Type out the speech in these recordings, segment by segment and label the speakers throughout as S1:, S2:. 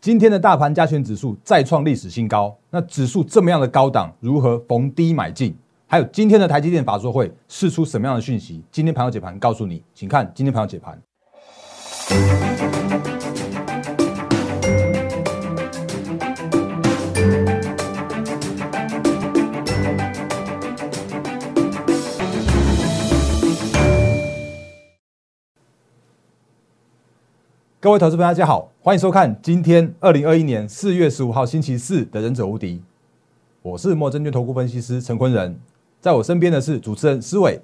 S1: 今天的大盘加权指数再创历史新高，那指数这么样的高档，如何逢低买进？还有今天的台积电法说会释出什么样的讯息？今天盘后解盘告诉你，请看今天盘后解盘。各位投资朋友，大家好，欢迎收看今天二零二一年四月十五号星期四的《忍者无敌》，我是莫证券投顾分析师陈坤仁，在我身边的是主持人思伟。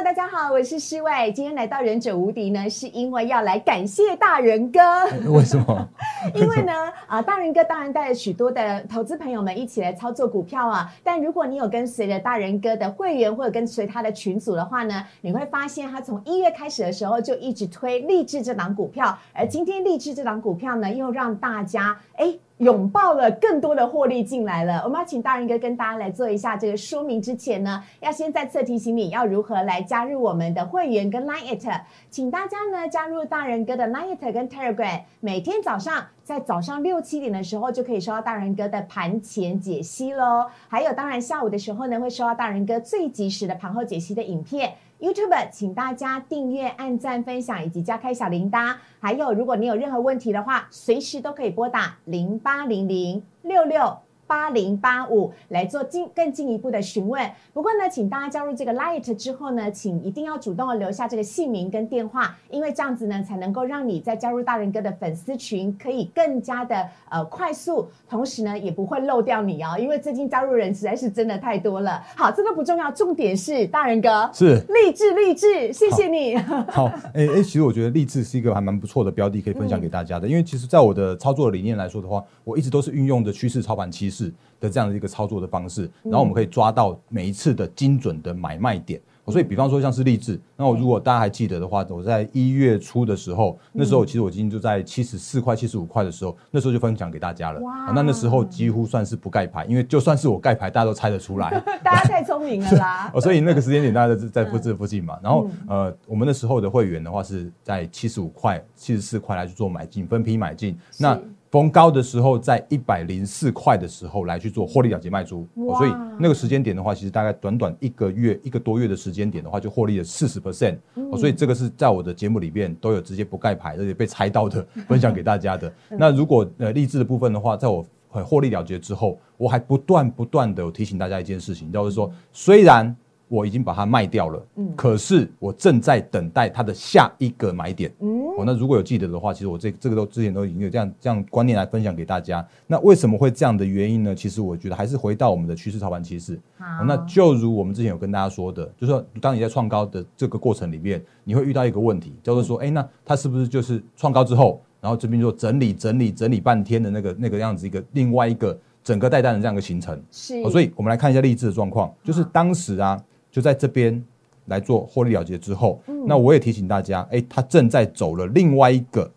S2: Hello，大家好，我是诗外。今天来到忍者无敌呢，是因为要来感谢大人哥。
S1: 为什么？
S2: 因为呢，啊，大人哥当然带了许多的投资朋友们一起来操作股票啊。但如果你有跟随着大人哥的会员或者跟随他的群组的话呢，你会发现他从一月开始的时候就一直推励志这档股票，而今天励志这档股票呢，又让大家哎。拥抱了更多的获利进来了，我们要请大人哥跟大家来做一下这个说明。之前呢，要先再次提醒你要如何来加入我们的会员跟 Line It，请大家呢加入大人哥的 Line It 跟 Telegram，每天早上在早上六七点的时候就可以收到大人哥的盘前解析喽。还有，当然下午的时候呢，会收到大人哥最及时的盘后解析的影片。YouTube，请大家订阅、按赞、分享以及加开小铃铛。还有，如果你有任何问题的话，随时都可以拨打零八零零六六八零八五来做进更进一步的询问。不过呢，请大家加入这个 Light 之后呢，请一定要主动的留下这个姓名跟电话，因为这样子呢，才能够让你在加入大人哥的粉丝群可以更加的呃快速，同时呢，也不会漏掉你哦，因为最近加入人实在是真的太多了。好，这个不重要，重点是大人哥
S1: 是
S2: 励志励志，谢谢你。
S1: 好，哎、哎、其实我觉得励志是一个还蛮不错的标的，可以分享给大家的。因为其实，在我的操作理念来说的话，我一直都是运用的趋势操盘趋势的这样的一个操作的方式，然后我们可以抓到每一次的精准的买卖点。所以，比方说像是励志，那我如果大家还记得的话，我在一月初的时候，那时候其实我已经就在七十四块、七十五块的时候，那时候就分享给大家了。
S2: 哇
S1: 那那时候几乎算是不盖牌，因为就算是我盖牌，大家都猜得出来。
S2: 大家太聪明了啦！
S1: 哦，所以那个时间点大家在在附这附近嘛。然后呃，我们那时候的会员的话是在七十五块、七十四块来去做买进，分批买进。那逢高的时候，在一百零四块的时候来去做获利了结卖出、哦，所以那个时间点的话，其实大概短短一个月、一个多月的时间点的话，就获利了四十 percent。哦，所以这个是在我的节目里面都有直接不盖牌，而且被猜到的分享给大家的。那如果呃励志的部分的话，在我很获利了结之后，我还不断不断的有提醒大家一件事情，就是说，虽然我已经把它卖掉了，嗯，可是我正在等待它的下一个买点，嗯，哦，那如果有记得的话，其实我这这个都之前都已经有这样这样观念来分享给大家。那为什么会这样的原因呢？其实我觉得还是回到我们的趋势操盘趋势，
S2: 好。
S1: 哦那就如我们之前有跟大家说的，就是说，当你在创高的这个过程里面，你会遇到一个问题，叫做说，哎、那它是不是就是创高之后，然后这边就整理整理整理半天的那个那个样子一个另外一个整个带弹的这样一个形成？
S2: 是，
S1: 哦，所以我们来看一下励志的状况，就是当时啊，就在这边来做获利了结之后，那我也提醒大家，哎、它正在走了另外一个，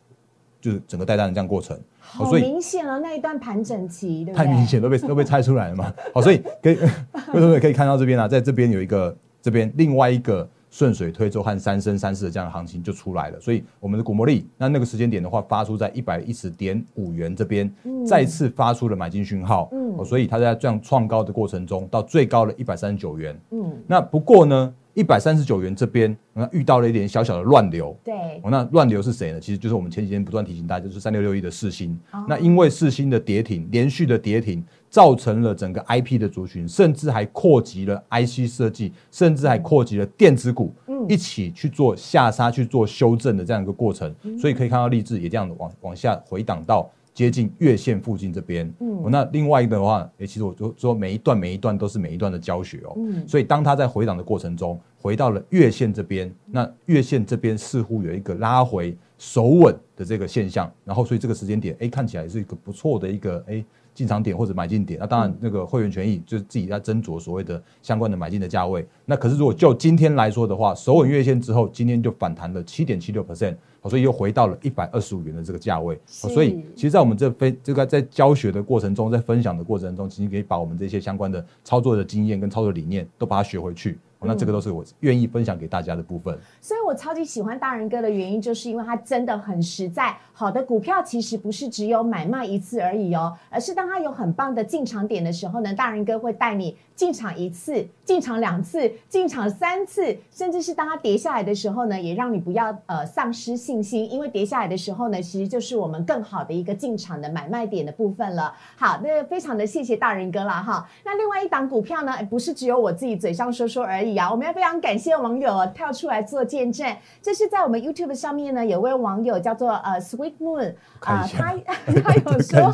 S1: 就是整个带单的这样过程。
S2: 好
S1: 所以
S2: 明显了那一段盘整期，对对？
S1: 太明显都被 都被猜出来了嘛。好，所以可以为什么可以看到这边啊，在这边有一个这边另外一个顺水推舟和三升三世的这样的行情就出来了。所以我们的股魔力，那那个时间点的话，发出在一百一十点五元这边，再次发出了买进讯号。
S2: 嗯
S1: 哦，所以它在这样创高的过程中，到最高的一百三十九元。
S2: 嗯，
S1: 那不过呢，一百三十九元这边，那遇到了一点小小的乱流。
S2: 对，
S1: 哦，那乱流是谁呢？其实就是我们前几天不断提醒大家，就是三六六一的四星。
S2: 哦
S1: 那因为四星的跌停，连续的跌停，造成了整个 IP 的族群，甚至还扩及了 IC 设计，甚至还扩及了电子股，
S2: 嗯
S1: 一起去做下杀、去做修正的这样一个过程。
S2: 嗯
S1: 所以可以看到励志也这样往往下回档到。接近月线附近这边，
S2: 嗯
S1: 哦那另外一个的话，诶，其实我就说每一段每一段都是每一段的教学哦，
S2: 嗯
S1: 所以当它在回档的过程中，回到了月线这边，那月线这边似乎有一个拉回守稳的这个现象，然后所以这个时间点，哎，看起来是一个不错的一个哎进场点或者买进点。那当然，那个会员权益就是自己在斟酌所谓的相关的买进的价位。那可是如果就今天来说的话，首稳月线之后，今天就反弹了七点七六 percent。所以又回到了一百二十五元的这个价位，
S2: 是
S1: 所以其实，在我们这分这个在教学的过程中，在分享的过程中，其实可以把我们这些相关的操作的经验跟操作理念都把它学回去。那这个都是我愿意分享给大家的部分。
S2: 所以我超级喜欢大人哥的原因，就是因为他真的很实在。好的股票其实不是只有买卖一次而已哦，而是当他有很棒的进场点的时候呢，大人哥会带你进场一次、进场两次、进场三次，甚至是当他跌下来的时候呢，也让你不要呃丧失信心，因为跌下来的时候呢，其实就是我们更好的一个进场的买卖点的部分了。好，那非常的谢谢大人哥了哈。那另外一档股票呢，不是只有我自己嘴上说说而已啊，我们要非常感谢网友跳出来做见证。这是在我们 YouTube 上面呢，有位网友叫做呃 Sweet Moon
S1: 啊，
S2: 他 他有说，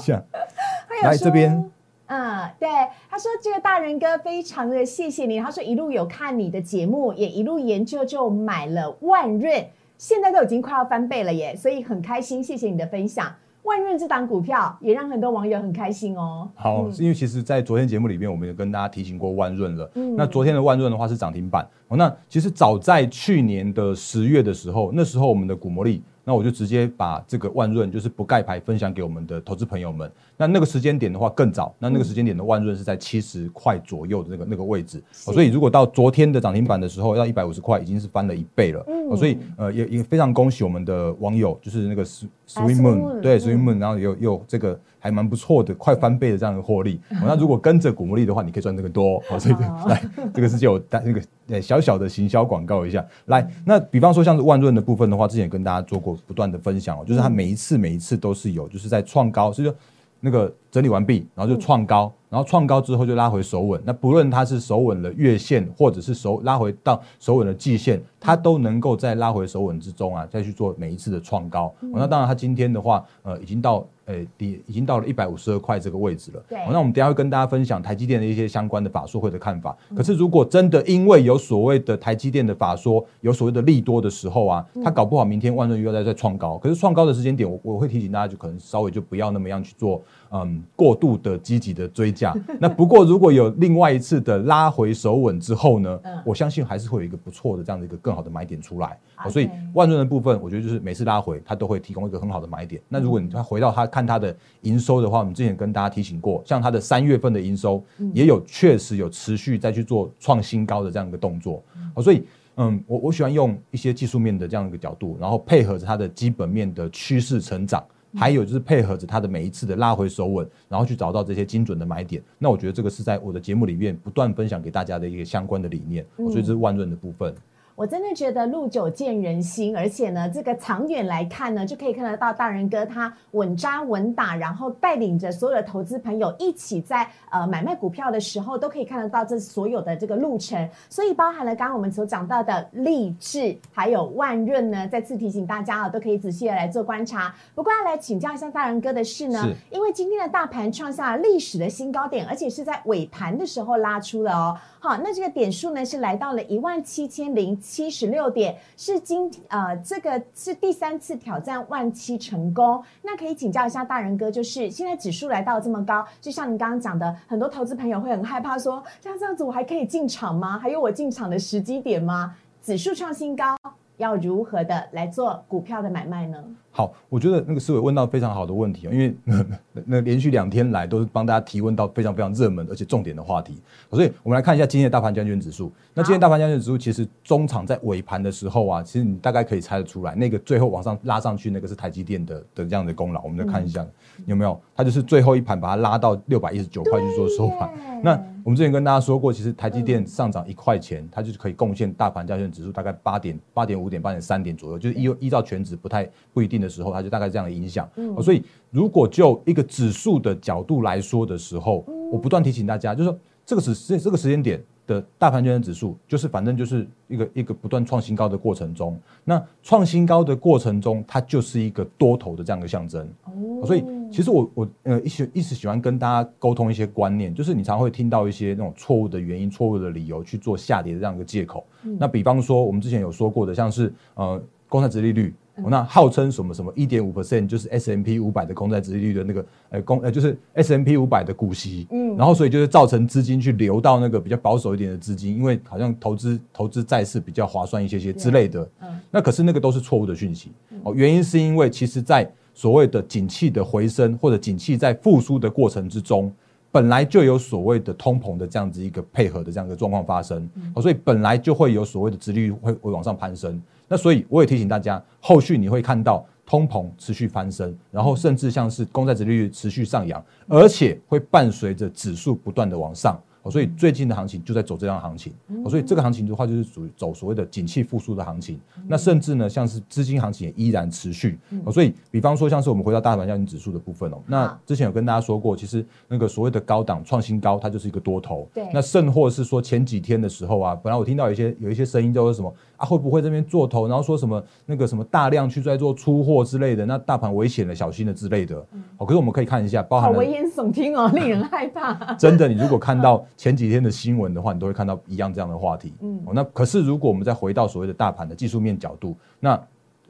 S1: 来这边，
S2: 嗯，对，他说这个大人哥非常的谢谢你，他说一路有看你的节目，也一路研究就买了万润，现在都已经快要翻倍了耶，所以很开心，谢谢你的分享。万润这档股票也让很多网友很开心哦。
S1: 好，是因为其实，在昨天节目里面，我们也跟大家提醒过万润了。嗯，那昨天的万润的话是涨停板。哦，那其实早在去年的十月的时候，那时候我们的股魔力。那我就直接把这个万润就是不盖牌分享给我们的投资朋友们。那那个时间点的话更早，那那个时间点的万润是在七十块左右的那个那个位置。哦所以如果到昨天的涨停板的时候，要一百五十块，已经是翻了一倍了。嗯，所以呃也也非常恭喜我们的网友，就是那个 Swim Moon，对 Swim Moon，然后有有这个还蛮不错的，快翻倍的这样的获利。那如果跟着古魔力的话，你可以赚这个多。好，所以来这个是就带那个呃小小的行销广告一下。来，那比方说像是万润的部分的话，之前跟大家做过。不断的分享哦，就是它每一次每一次都是有，就是在创高，所以说那个整理完毕，然后就创高，然后创高之后就拉回守稳。那不论它是守稳了月线，或者是守拉回到守稳的季线，它都能够在拉回守稳之中啊，再去做每一次的创高。那当然，它今天的话，呃，已经到。诶，已已经到了一百五十二块这个位置了。
S2: 对，
S1: 那我们等下会跟大家分享台积电的一些相关的法说会的看法。可是，如果真的因为有所谓的台积电的法说，有所谓的利多的时候啊，它搞不好明天万润又要再再创高。可是创高的时间点，我我会提醒大家，就可能稍微就不要那么样去做，嗯，过度的积极的追加。那不过如果有另外一次的拉回手稳之后呢，我相信还是会有一个不错的这样的一个更好的买点出来。所以万润的部分，我觉得就是每次拉回，它都会提供一个很好的买点。那如果你它回到它看它的营收的话，我们之前跟大家提醒过，像它的三月份的营收也有确实有持续再去做创新高的这样一个动作。哦，所以嗯，我我喜欢用一些技术面的这样一个角度，然后配合着它的基本面的趋势成长，还有就是配合着它的每一次的拉回手稳，然后去找到这些精准的买点。那我觉得这个是在我的节目里面不断分享给大家的一个相关的理念。所以这是万润的部分。
S2: 我真的觉得路久见人心，而且呢，这个长远来看呢，就可以看得到大人哥他稳扎稳打，然后带领着所有的投资朋友一起在呃买卖股票的时候，都可以看得到这所有的这个路程。所以包含了刚刚我们所讲到的励志，还有万润呢，再次提醒大家啊，都可以仔细的来做观察。不过要来请教一下大人哥的是呢，因为今天的大盘创下历史的新高点，而且是在尾盘的时候拉出了哦。好，那这个点数呢是来到了一万七千零七十六点，是今呃这个是第三次挑战万七成功。那可以请教一下大人哥，就是现在指数来到这么高，就像您刚刚讲的，很多投资朋友会很害怕，说像这样子我还可以进场吗？还有我进场的时机点吗？指数创新高，要如何的来做股票的买卖呢？
S1: 好，我觉得那个思维问到非常好的问题啊因为 那连续两天来都是帮大家提问到非常非常热门而且重点的话题，所以我们来看一下今天的大盘将军指数。那今天大盘将军指数其实中场在尾盘的时候啊，其实你大概可以猜得出来，那个最后往上拉上去那个是台积电的的这样的功劳。我们再看一下有没有，它就是最后一盘把它拉到六百一十九块去做收盘。那我们之前跟大家说过，其实台积电上涨一块钱，它就是可以贡献大盘将军指数大概八点八点五点八点三点左右，就是依依照全指不太不一定的。时候，它就大概这样的影响。嗯，所以如果就一个指数的角度来说的时候，我不断提醒大家，就是说这个时这这个时间点的大盘权指数，就是反正就是一个一个不断创新高的过程中，那创新高的过程中，它就是一个多头的这样一个象征。哦，所以其实我我呃一直一直喜欢跟大家沟通一些观念，就是你常会听到一些那种错误的原因、错误的理由去做下跌的这样一个借口。那比方说，我们之前有说过的，像是呃公债殖利率。那号称什么什么一点五 percent 就是 S M P 五百的公债殖利率的那个呃公呃就是 S M P 五百的股息，嗯，然后所以就是造成资金去流到那个比较保守一点的资金，因为好像投资投资债市比较划算一些些之类的，嗯，那可是那个都是错误的讯息。哦，原因是因为其实在所谓的景气的回升或者景气在复苏的过程之中，本来就有所谓的通膨的这样子一个配合的这样一个状况发生，哦，所以本来就会有所谓的殖利率会会往上攀升。那所以我也提醒大家，后续你会看到通膨持续翻升，然后甚至像是公债殖利率持续上扬，而且会伴随着指数不断的往上。哦，所以最近的行情就在走这样行情，哦，所以这个行情的话就是属于走所谓的景气复苏的行情。那甚至呢，像是资金行情也依然持续。哦，所以比方说像是我们回到大盘交易指数的部分哦，那之前有跟大家说过，其实那个所谓的高档创新高，它就是一个多头。
S2: 对。
S1: 那甚或是说前几天的时候啊，本来我听到有一些有一些声音叫做什么啊，会不会这边做头，然后说什么那个什么大量去在做出货之类的，那大盘危险了，小心了之类的。哦，可是我们可以看一下，包含
S2: 好危言耸听哦，令人害怕。
S1: 真的，你如果看到前几天的新闻的话，你都会看到一样这样的话题。嗯，哦，那可是如果我们再回到所谓的大盘的技术面角度，那，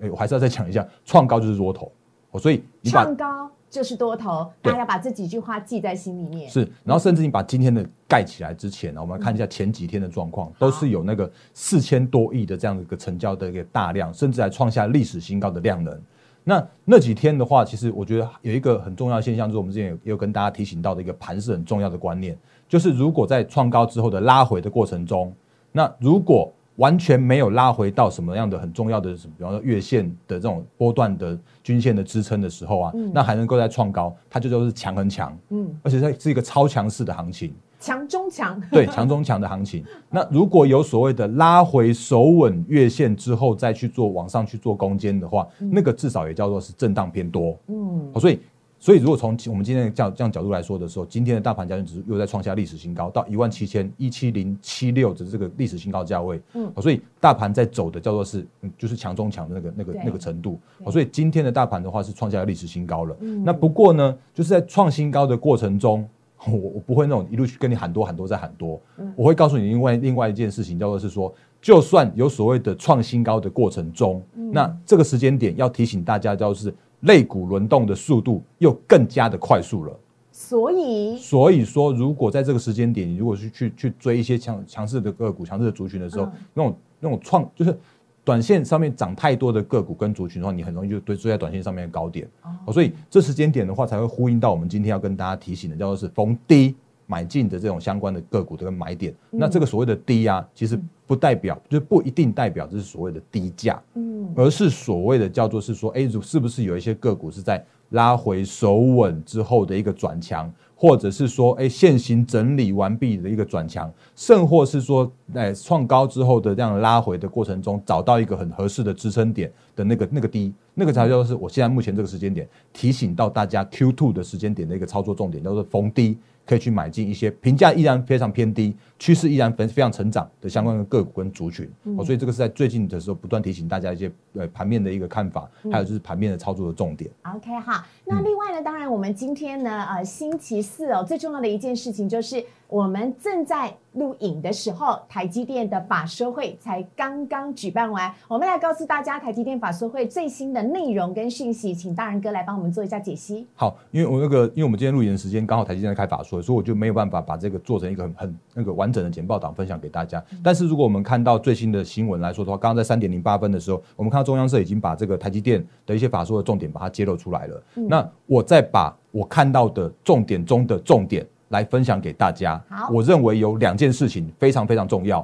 S1: 哎，我还是要再讲一下，创高就是多头，哦，所以
S2: 你创高就是多头，大家把这几句话记在心里面。
S1: 是，然后甚至你把今天的盖起来之前呢，我们看一下前几天的状况，都是有那个四千多亿的这样的一个成交的一个大量，甚至还创下历史新高的量能。那那几天的话，其实我觉得有一个很重要的现象，就是我们之前也有跟大家提醒到的一个盘是很重要的观念，就是如果在创高之后的拉回的过程中，那如果完全没有拉回到什么样的很重要的，比方说月线的这种波段的均线的支撑的时候啊，那还能够在创高，它就都是强很强，嗯，而且它是一个超强势的行情。
S2: 强中强，
S1: 对强中强的行情。那如果有所谓的拉回守稳月线之后，再去做往上去做攻坚的话，那个至少也叫做是震荡偏多。嗯，所以所以如果从我们今天的这样这样角度来说的时候，今天的大盘交易指数又在创下历史新高，到一万七千一七零七六的这个历史新高价位。嗯，所以大盘在走的叫做是就是强中强的那个那个那个程度。所以今天的大盘的话是创下历史新高了。那不过呢，就是在创新高的过程中。我我不会那种一路去跟你喊多喊多再喊多，我会告诉你另外另外一件事情，叫做是说，就算有所谓的创新高的过程中，那这个时间点要提醒大家，叫是肋骨轮动的速度又更加的快速了。
S2: 所以，
S1: 所以说，如果在这个时间点，你如果是去去追一些强强势的个股、强势的族群的时候，那种那种创就是。短线上面涨太多的个股跟族群的话，你很容易就追追在短线上面的高点哦，所以这时间点的话，才会呼应到我们今天要跟大家提醒的，叫做是逢低买进的这种相关的个股的买点。那这个所谓的低啊，其实不代表，就不一定代表这是所谓的低价，嗯，而是所谓的叫做是说，哎，是不是有一些个股是在拉回守稳之后的一个转强？或者是说，哎，现行整理完毕的一个转强，甚或是说，哎，创高之后的这样拉回的过程中，找到一个很合适的支撑点的那个那个低，那个才叫做是我现在目前这个时间点提醒到大家 Q two 的时间点的一个操作重点，叫做逢低。可以去买进一些评价依然非常偏低、趋势依然非非常成长的相关的个股跟族群，哦，所以这个是在最近的时候不断提醒大家一些呃盘面的一个看法，还有就是盘面的操作的重点。
S2: OK 哈，那另外呢，当然我们今天呢，呃，星期四哦，最重要的一件事情就是我们正在。录影的时候，台积电的法说会才刚刚举办完。我们来告诉大家台积电法说会最新的内容跟讯息，请大仁哥来帮我们做一下解析。
S1: 好，因为我那个，因为我们今天录影的时间刚好台积电在开法说，所以我就没有办法把这个做成一个很很那个完整的简报档分享给大家。但是如果我们看到最新的新闻来说的话，刚刚在三点零八分的时候，我们看到中央社已经把这个台积电的一些法说的重点把它揭露出来了。那我再把我看到的重点中的重点。来分享给大家。
S2: 好，
S1: 我认为有两件事情非常非常重要。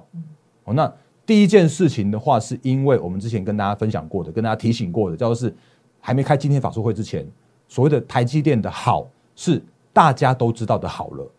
S1: 哦，那第一件事情的话，是因为我们之前跟大家分享过的，跟大家提醒过的，叫做是还没开今天法术会之前，所谓的台积电的好是大家都知道的好了。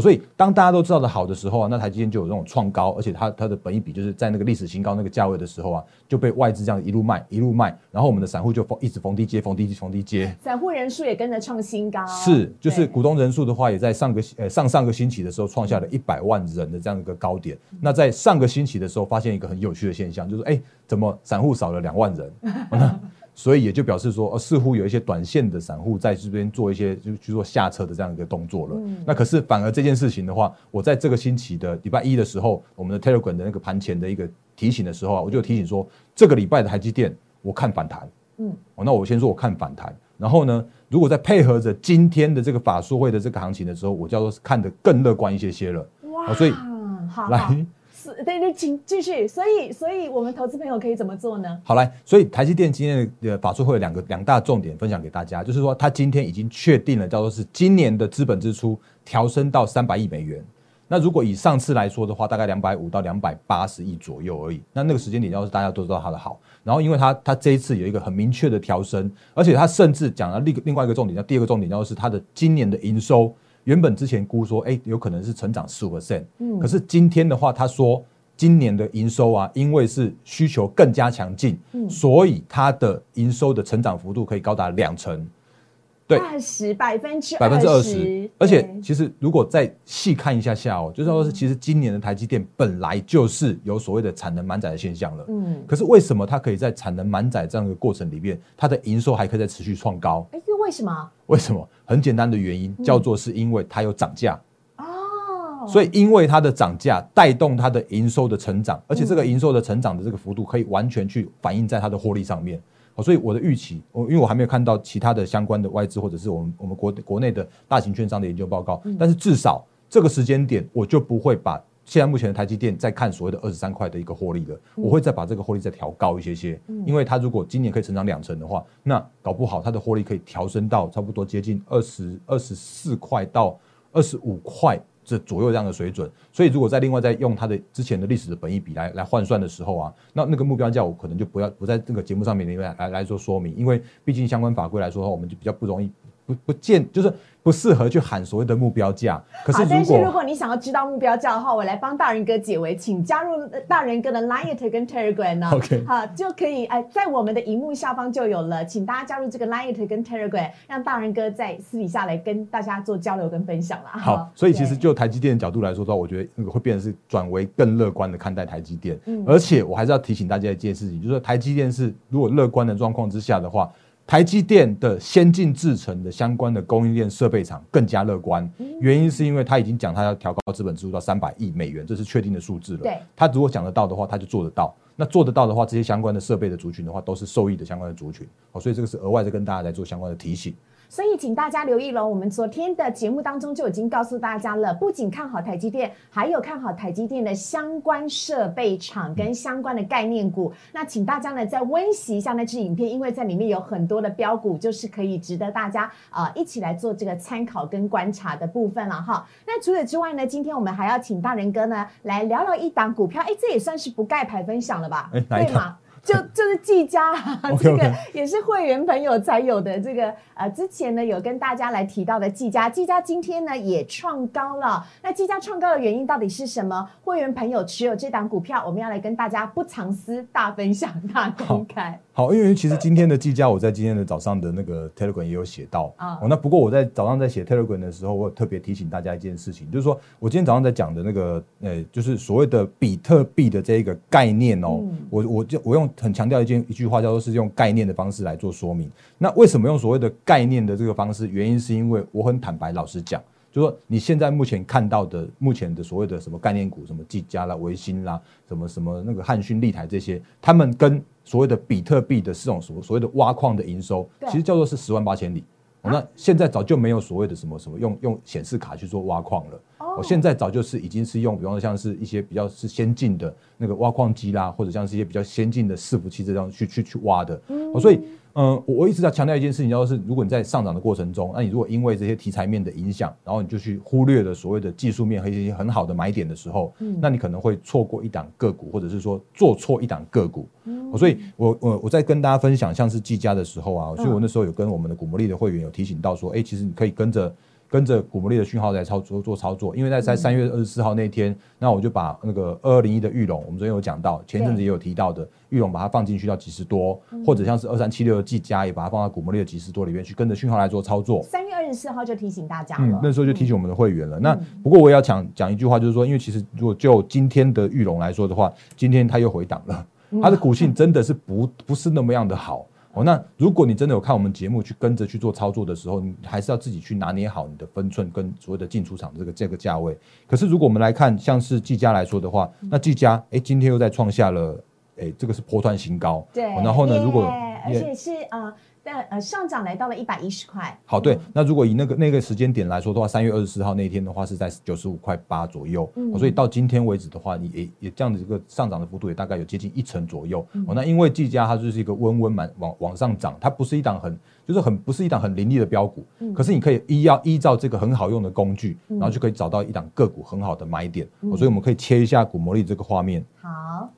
S1: 所以，当大家都知道的好的时候啊，那台积电就有这种创高，而且它它的本益比就是在那个历史新高那个价位的时候啊，就被外资这样一路卖一路卖，然后我们的散户就逢一直逢低接逢低接逢低接，
S2: 散户人数也跟着创新高。
S1: 是，就是股东人数的话，也在上个呃上上个星期的时候创下了一百万人的这样一个高点。那在上个星期的时候，发现一个很有趣的现象，就是哎，怎么散户少了两万人？所以也就表示说，呃，似乎有一些短线的散户在这边做一些就去做下车的这样一个动作了。那可是反而这件事情的话，我在这个星期的礼拜一的时候，我们的 Telegram 的那个盘前的一个提醒的时候啊，我就提醒说，这个礼拜的台积电我看反弹。嗯，哦，那我先说我看反弹，然后呢，如果再配合着今天的这个法术会的这个行情的时候，我叫做看得更乐观一些些了。哇，所以
S2: 好来。对对，请继续。所以，所以我们投资朋友可以怎么做呢？
S1: 好来，所以台积电今天的法说会有两个两大重点分享给大家，就是说它今天已经确定了，叫做是今年的资本支出调升到三百亿美元。那如果以上次来说的话，大概两百五到两百八十亿左右而已。那那个时间点，要是大家都知道它的好，然后因为它它这一次有一个很明确的调升，而且它甚至讲了另另外一个重点，叫第二个重点，就是它的今年的营收。原本之前估说，哎，有可能是成长十五 percent，嗯，可是今天的话，他说今年的营收啊，因为是需求更加强劲，嗯，所以它的营收的成长幅度可以高达两成。
S2: 对，二十百分之
S1: 百分之二十，而且其实如果再细看一下下哦，就是说是其实今年的台积电本来就是有所谓的产能满载的现象了，嗯，可是为什么它可以在产能满载这样的过程里面，它的营收还可以在持续创高？
S2: 哎，又为什么？
S1: 为什么？很简单的原因，叫做是因为它有涨价。哦，所以因为它的涨价带动它的营收的成长，而且这个营收的成长的这个幅度可以完全去反映在它的获利上面。所以我的预期，我因为我还没有看到其他的相关的外资或者是我们我们国国内的大型券商的研究报告，但是至少这个时间点，我就不会把现在目前的台积电再看所谓的二十三块的一个获利了，我会再把这个获利再调高一些些，因为它如果今年可以成长两成的话，那搞不好它的获利可以调升到差不多接近二十二十四块到二十五块。这左右这样的水准，所以如果在另外再用它的之前的历史的本益比来来换算的时候啊，那那个目标价我可能就不要不在这个节目上面里面来来做说明，因为毕竟相关法规来说的话，我们就比较不容易不不见就是。不适合去喊所谓的目标价。可是，
S2: 但是如果你想要知道目标价的话，我来帮大人哥解围，请加入大人哥的 Line 跟 Telegram 呢。
S1: OK，
S2: 好，就可以哎，在我们的荧幕下方就有了，请大家加入这个 Line 跟 Telegram，让大人哥在私底下来跟大家做交流跟分享了。
S1: 好，所以其实就台积电的角度来说的话，我觉得那个会变成是转为更乐观的看待台积电。嗯，而且我还是要提醒大家一件事情，就是说台积电是如果乐观的状况之下的话。台积电的先进制程的相关的供应链设备厂更加乐观，原因是因为他已经讲他要调高资本支出到三百亿美元，这是确定的数字了。
S2: 对，
S1: 他如果讲得到的话，他就做得到。那做得到的话，这些相关的设备的族群的话，都是受益的相关的族群。好，所以这个是额外的跟大家来做相关的提醒。
S2: 所以，请大家留意了。我们昨天的节目当中就已经告诉大家了，不仅看好台积电，还有看好台积电的相关设备厂跟相关的概念股。那请大家呢再温习一下那支影片，因为在里面有很多的标股，就是可以值得大家啊一起来做这个参考跟观察的部分了哈。那除此之外呢，今天我们还要请大人哥呢来聊聊一档股票，哎，这也算是不盖牌分享了吧？
S1: 对吗？
S2: 就 就是技嘉，这个也是会员朋友才有的。这个呃，之前呢有跟大家来提到的技嘉，技嘉今天呢也创高了。那技嘉创高的原因到底是什么？会员朋友持有这档股票，我们要来跟大家不藏私、大分享、大公开。
S1: 好，因为其实今天的技嘉，我在今天的早上的那个 Telegram 也有写到啊。哦，那不过我在早上在写 Telegram 的时候，我有特别提醒大家一件事情，就是说我今天早上在讲的那个呃，就是所谓的比特币的这一个概念哦，我我就我用很强调一件一句话，叫做是用概念的方式来做说明。那为什么用所谓的概念的这个方式？原因是因为我很坦白老实讲。就说你现在目前看到的，目前的所谓的什么概念股，什么技嘉啦、维新啦，什么什么那个汉讯、立台这些，他们跟所谓的比特币的这种所所谓的挖矿的营收，其实叫做是十万八千里。那现在早就没有所谓的什么什么用用显示卡去做挖矿了。我现在早就是已经是用，比方说像是一些比较是先进的那个挖矿机啦，或者像是一些比较先进的伺服器这样去去去挖的。所以。嗯，我我一直在强调一件事情，就是如果你在上涨的过程中，那你如果因为这些题材面的影响，然后你就去忽略了所谓的技术面和一些很好的买点的时候，嗯，那你可能会错过一档个股，或者是说做错一档个股。嗯，所以我我我在跟大家分享像是技嘉的时候啊，所以我那时候有跟我们的股魔力的会员有提醒到说，哎，其实你可以跟着。跟着古摩利的讯号来操作做操作，因为在在三月二十四号那天，那我就把那个二二零一的玉龙，我们昨天有讲到，前阵子也有提到的玉龙，把它放进去到几十多，或者像是二三七六的技嘉，也把它放到古摩利的几十多里面去，跟着讯号来做操作。
S2: 三月二十四号就提醒大家了，
S1: 那时候就提醒我们的会员了。那不过我也要讲讲一句话，就是说，因为其实如果就今天的玉龙来说的话，今天它又回档了，它的股性真的是不不是那么样的好。哦，那如果你真的有看我们节目去跟着去做操作的时候，你还是要自己去拿捏好你的分寸跟所谓的进出场的这个这个价位。可是如果我们来看像是技嘉来说的话，那技嘉哎今天又在创下了哎这个是波段新高。
S2: 对。
S1: 然后呢，如果
S2: 而且是呃。但呃，上涨来到了一百一十块。
S1: 好，对，那如果以那个那个时间点来说的话，三月二十四号那一天的话是在九十五块八左右，嗯，所以到今天为止的话，你也也这样的一个上涨的幅度也大概有接近一成左右。哦，那因为技嘉它就是一个温温满往往上涨，它不是一档很就是很不是一档很凌厉的标股，嗯，可是你可以依要依照这个很好用的工具，然后就可以找到一档个股很好的买点。所以我们可以切一下股魔力这个画面，
S2: 好，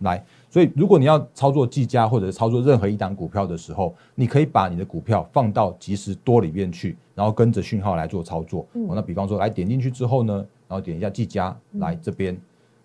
S1: 来。所以，如果你要操作技嘉或者是操作任何一档股票的时候，你可以把你的股票放到即时多里面去，然后跟着讯号来做操作。哦，那比方说，来点进去之后呢，然后点一下技嘉，来这边。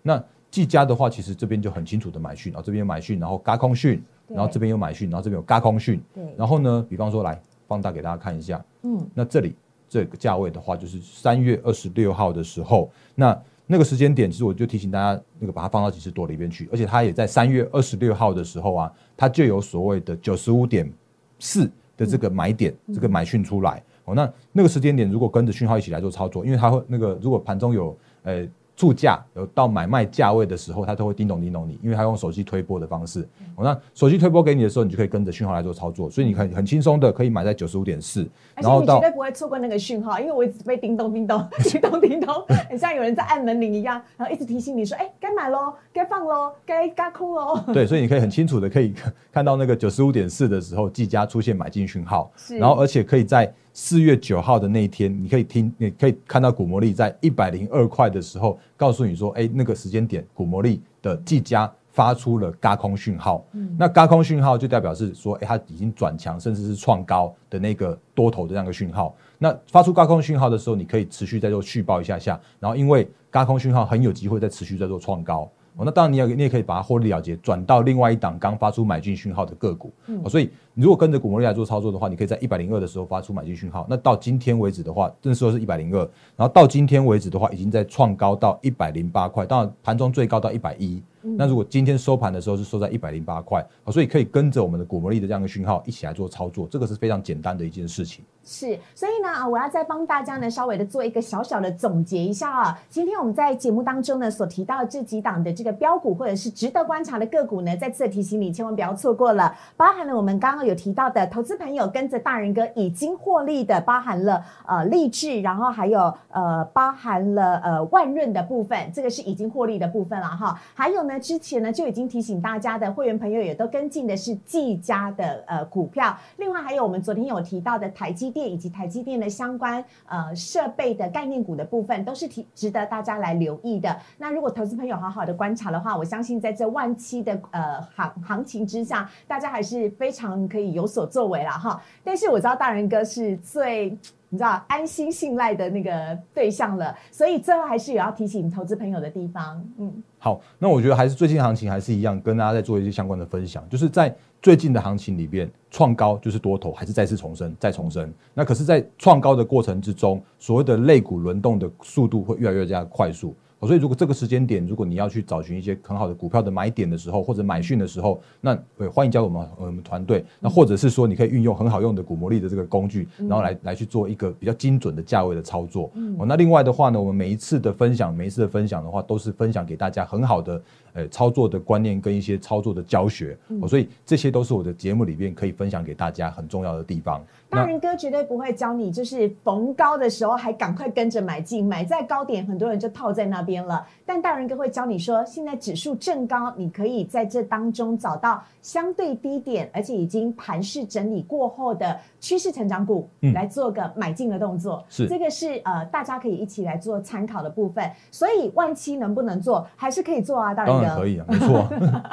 S1: 那技嘉的话，其实这边就很清楚的买讯，然后这边有买讯，然后嘎空讯，然后这边有买讯，然后这边有嘎空讯。
S2: 对。
S1: 然后呢，比方说来放大给大家看一下。嗯。那这里这个价位的话，就是三月二十六号的时候，那。那个时间点，其实我就提醒大家，那个把它放到几十多里边去，而且它也在三月二十六号的时候啊，它就有所谓的九十五点四的这个买点，这个买讯出来哦。那那个时间点，如果跟着讯号一起来做操作，因为它会那个如果盘中有呃。注价有到买卖价位的时候，它都会叮咚叮咚你，因为它用手机推波的方式。我那手机推波给你的时候，你就可以跟着讯号来做操作，所以你很很轻松的可以买在九十五点四。
S2: 然后你绝对不会错过那个讯号，因为我一直被叮咚叮咚 叮咚叮咚，很像有人在按门铃一样，然后一直提醒你说：“哎，该买喽，该放喽，该嘎空喽。”
S1: 对，所以你可以很清楚的可以看到那个九十五点四的时候，技嘉出现买进讯号，然后而且可以在。四月九号的那一天，你可以听，你可以看到股魔力在一百零二块的时候，告诉你说，哎，那个时间点，股魔力的技嘉发出了嘎空讯号。嗯，那嘎空讯号就代表是说，哎，它已经转强，甚至是创高的那个多头的这样一个讯号。那发出高空讯号的时候，你可以持续在做续报一下下，然后因为高空讯号很有机会再持续在做创高。哦，那当然你也你也可以把它获利了结，转到另外一档刚发出买进讯号的个股。嗯，所以你如果跟着股魔力来做操作的话，你可以在一百零二的时候发出买进讯号。那到今天为止的话，这时候是一百零二，然后到今天为止的话，已经在创高到一百零八块，当然盘中最高到一百一。那如果今天收盘的时候是收在一百零八块，所以可以跟着我们的股魔力的这样的讯号一起来做操作，这个是非常简单的一件事情。
S2: 是，所以呢啊，我要再帮大家呢稍微的做一个小小的总结一下啊。今天我们在节目当中呢所提到的这几档的这个标股或者是值得观察的个股呢，再次提醒你千万不要错过了。包含了我们刚刚有提到的投资朋友跟着大人哥已经获利的，包含了呃励志，然后还有呃包含了呃万润的部分，这个是已经获利的部分了哈。还有呢，之前呢就已经提醒大家的会员朋友也都跟进的是技嘉的呃股票，另外还有我们昨天有提到的台积。电以及台积电的相关呃设备的概念股的部分，都是提值得大家来留意的。那如果投资朋友好好的观察的话，我相信在这万期的呃行行情之下，大家还是非常可以有所作为了哈。但是我知道大人哥是最。你知道安心信赖的那个对象了，所以最后还是有要提醒投资朋友的地方。
S1: 嗯，好，那我觉得还是最近行情还是一样，跟大家在做一些相关的分享，就是在最近的行情里边，创高就是多头，还是再次重生，再重生。那可是，在创高的过程之中，所谓的类股轮动的速度会越来越加快速。所以，如果这个时间点，如果你要去找寻一些很好的股票的买点的时候，或者买讯的时候，那欢迎加入我们我们团队。那或者是说，你可以运用很好用的股魔力的这个工具，然后来来去做一个比较精准的价位的操作。哦，那另外的话呢，我们每一次的分享，每一次的分享的话，都是分享给大家很好的。呃，操作的观念跟一些操作的教学，哦所以这些都是我的节目里面可以分享给大家很重要的地方。
S2: 大人哥绝对不会教你，就是逢高的时候还赶快跟着买进，买在高点，很多人就套在那边了。但大人哥会教你说，现在指数正高，你可以在这当中找到相对低点，而且已经盘势整理过后的趋势成长股，来做个买进的动作。
S1: 是
S2: 这个是呃，大家可以一起来做参考的部分。所以万期能不能做，还是可以做啊，大人哥。
S1: 可以啊，没错。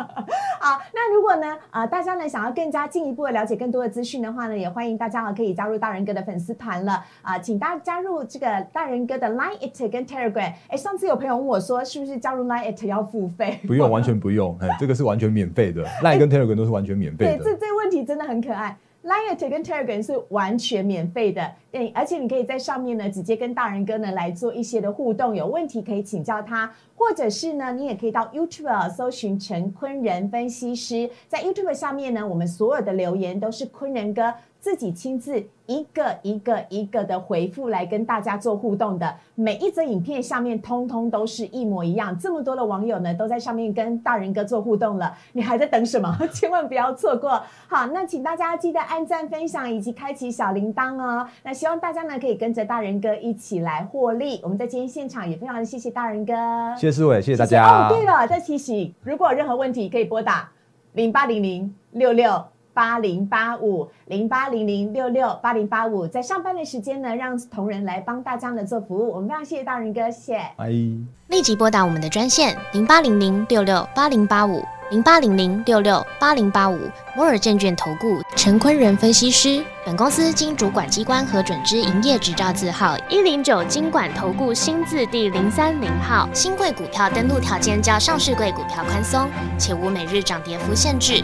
S2: 好，那如果呢，呃，大家呢想要更加进一步的了解更多的资讯的话呢，也欢迎大家啊可以加入大人哥的粉丝团了啊，请大家加入这个大人哥的 Line It 跟 Telegram。哎，上次有朋友问我说，是不是加入 Line at 要付费？
S1: 不用，完全不用，哎，这个是完全免费的，Line 跟 Telegram 都是完全免费的。
S2: 对，这这个问题真的很可爱。Line 跟 Telegram 是完全免费的，对，而且你可以在上面呢直接跟大人哥呢来做一些的互动，有问题可以请教他，或者是呢你也可以到 YouTube 搜寻陈坤仁分析师，在 YouTube 下面呢，我们所有的留言都是坤仁哥。自己亲自一个一个一个的回复来跟大家做互动的，每一则影片下面通通都是一模一样。这么多的网友呢都在上面跟大人哥做互动了，你还在等什么？千万不要错过。好，那请大家记得按赞、分享以及开启小铃铛哦。那希望大家呢可以跟着大人哥一起来获利。我们在今天现场也非常的谢谢大人哥，
S1: 谢谢思伟，谢谢大家。
S2: 哦，对了，再提醒，如果有任何问题可以拨打零八零零六六。八零八五零八零零六六八零八五，在上班的时间呢，让同仁来帮大家呢做服务。我们非常谢谢大仁哥，谢。
S3: 立即拨打我们的专线零八零零六六八零八五零八零零六六八零八五摩尔证券投顾陈坤仁分析师。本公司经主管机关核准之营业执照字号一零九金管投顾新字第零三零号。新贵股票登录条件较上市贵股票宽松，且无每日涨跌幅限制。